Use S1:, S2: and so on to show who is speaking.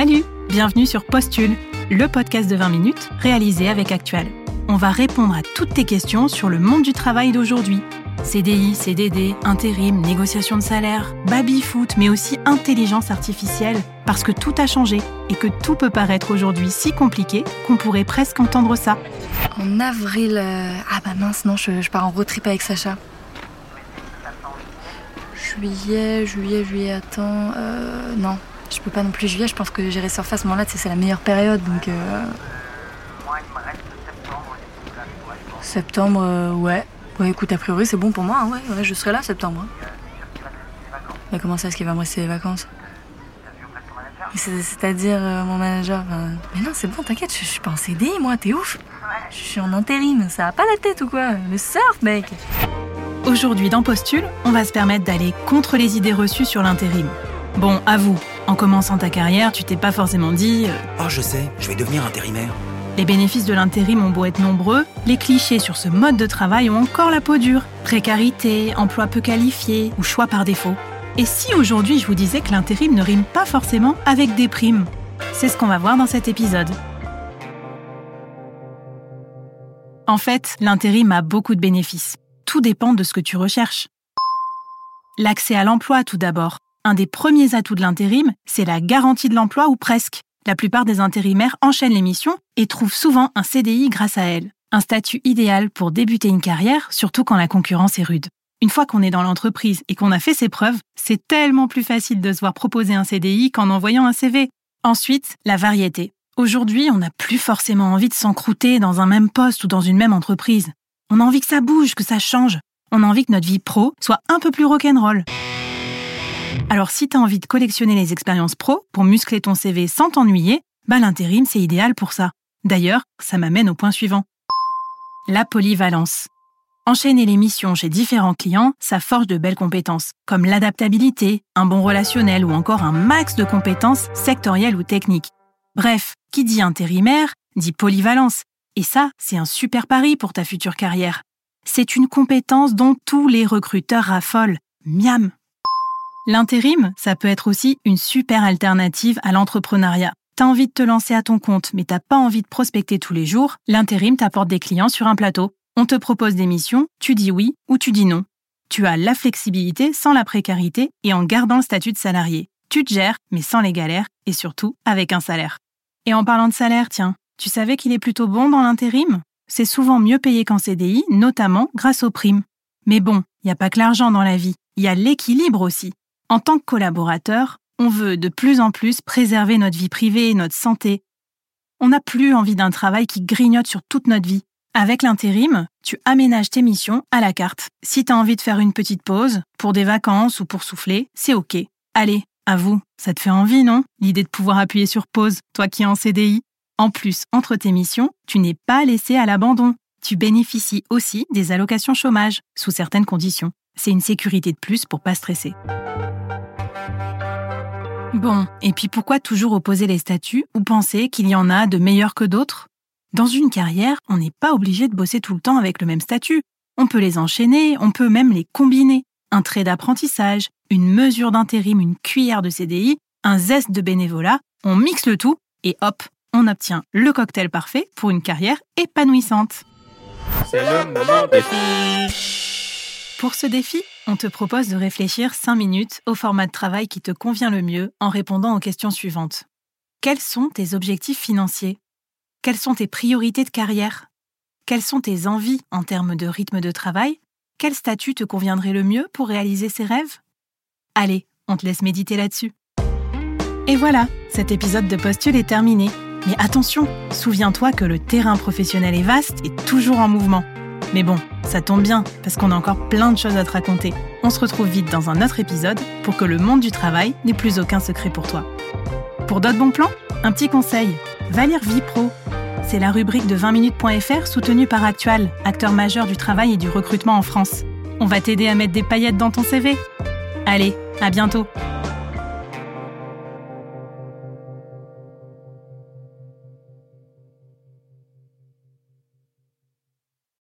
S1: Salut Bienvenue sur Postule, le podcast de 20 minutes réalisé avec Actual. On va répondre à toutes tes questions sur le monde du travail d'aujourd'hui. CDI, CDD, intérim, négociation de salaire, baby-foot, mais aussi intelligence artificielle, parce que tout a changé et que tout peut paraître aujourd'hui si compliqué qu'on pourrait presque entendre ça.
S2: En avril... euh, Ah bah mince, non, je, je pars en road trip avec Sacha. Juillet, juillet, juillet, attends... Euh, non, je peux pas non plus juillet, je pense que j'irai surfer à ce moment-là, c'est la meilleure période, donc... euh, Septembre, euh, ouais. Ouais, écoute, a priori, c'est bon pour moi, hein, ouais, ouais, je serai là septembre. hein. Mais comment ça, est-ce qu'il va me rester les vacances C'est-à-dire, euh, mon manager... Mais non, c'est bon, t'inquiète, je, suis pas en CDI, moi, t'es ouf Je suis en intérim, ça a pas la tête ou quoi Le surf, mec
S1: Aujourd'hui dans Postule, on va se permettre d'aller contre les idées reçues sur l'intérim. Bon, avoue, en commençant ta carrière, tu t'es pas forcément dit euh,
S3: Oh, je sais, je vais devenir intérimaire.
S1: les bénéfices de l'intérim ont beau être nombreux, les clichés sur ce mode de travail ont encore la peau dure. Précarité, emploi peu qualifié ou choix par défaut. Et si aujourd'hui je vous disais que l'intérim ne rime pas forcément avec des primes? C'est ce qu'on va voir dans cet épisode. En fait, l'intérim a beaucoup de bénéfices. Tout dépend de ce que tu recherches. L'accès à l'emploi tout d'abord. Un des premiers atouts de l'intérim, c'est la garantie de l'emploi ou presque. La plupart des intérimaires enchaînent les missions et trouvent souvent un CDI grâce à elle. Un statut idéal pour débuter une carrière, surtout quand la concurrence est rude. Une fois qu'on est dans l'entreprise et qu'on a fait ses preuves, c'est tellement plus facile de se voir proposer un CDI qu'en envoyant un CV. Ensuite, la variété. Aujourd'hui, on n'a plus forcément envie de s'encrouter dans un même poste ou dans une même entreprise. On a envie que ça bouge, que ça change. On a envie que notre vie pro soit un peu plus rock'n'roll. Alors si t'as envie de collectionner les expériences pro pour muscler ton CV sans t'ennuyer, bah l'intérim c'est idéal pour ça. D'ailleurs, ça m'amène au point suivant. La polyvalence. Enchaîner les missions chez différents clients, ça forge de belles compétences, comme l'adaptabilité, un bon relationnel ou encore un max de compétences sectorielles ou techniques. Bref, qui dit intérimaire, dit polyvalence. Et ça, c'est un super pari pour ta future carrière. C'est une compétence dont tous les recruteurs raffolent. Miam L'intérim, ça peut être aussi une super alternative à l'entrepreneuriat. T'as envie de te lancer à ton compte, mais t'as pas envie de prospecter tous les jours, l'intérim t'apporte des clients sur un plateau. On te propose des missions, tu dis oui ou tu dis non. Tu as la flexibilité sans la précarité et en gardant le statut de salarié. Tu te gères, mais sans les galères et surtout avec un salaire. Et en parlant de salaire, tiens, tu savais qu'il est plutôt bon dans l'intérim? C'est souvent mieux payé qu'en CDI, notamment grâce aux primes. Mais bon, il n'y a pas que l'argent dans la vie, il y a l'équilibre aussi. En tant que collaborateur, on veut de plus en plus préserver notre vie privée et notre santé. On n'a plus envie d'un travail qui grignote sur toute notre vie. Avec l'intérim, tu aménages tes missions à la carte. Si tu as envie de faire une petite pause, pour des vacances ou pour souffler, c'est OK. Allez, à vous, ça te fait envie, non? L'idée de pouvoir appuyer sur pause, toi qui es en CDI. En plus, entre tes missions, tu n'es pas laissé à l'abandon. Tu bénéficies aussi des allocations chômage, sous certaines conditions. C'est une sécurité de plus pour pas stresser. Bon, et puis pourquoi toujours opposer les statuts ou penser qu'il y en a de meilleurs que d'autres? Dans une carrière, on n'est pas obligé de bosser tout le temps avec le même statut. On peut les enchaîner, on peut même les combiner. Un trait d'apprentissage, une mesure d'intérim, une cuillère de CDI, un zeste de bénévolat, on mixe le tout et hop, on obtient le cocktail parfait pour une carrière épanouissante.
S4: C'est le moment des.
S1: Pour ce défi, on te propose de réfléchir 5 minutes au format de travail qui te convient le mieux en répondant aux questions suivantes. Quels sont tes objectifs financiers? Quelles sont tes priorités de carrière? Quelles sont tes envies en termes de rythme de travail? Quel statut te conviendrait le mieux pour réaliser ces rêves? Allez, on te laisse méditer là-dessus. Et voilà, cet épisode de Postule est terminé. Mais attention, souviens-toi que le terrain professionnel est vaste et toujours en mouvement. Mais bon, ça tombe bien, parce qu'on a encore plein de choses à te raconter. On se retrouve vite dans un autre épisode pour que le monde du travail n'ait plus aucun secret pour toi. Pour d'autres bons plans, un petit conseil, va Vie Pro. C'est la rubrique de 20minutes.fr soutenue par Actual, acteur majeur du travail et du recrutement en France. On va t'aider à mettre des paillettes dans ton CV. Allez, à bientôt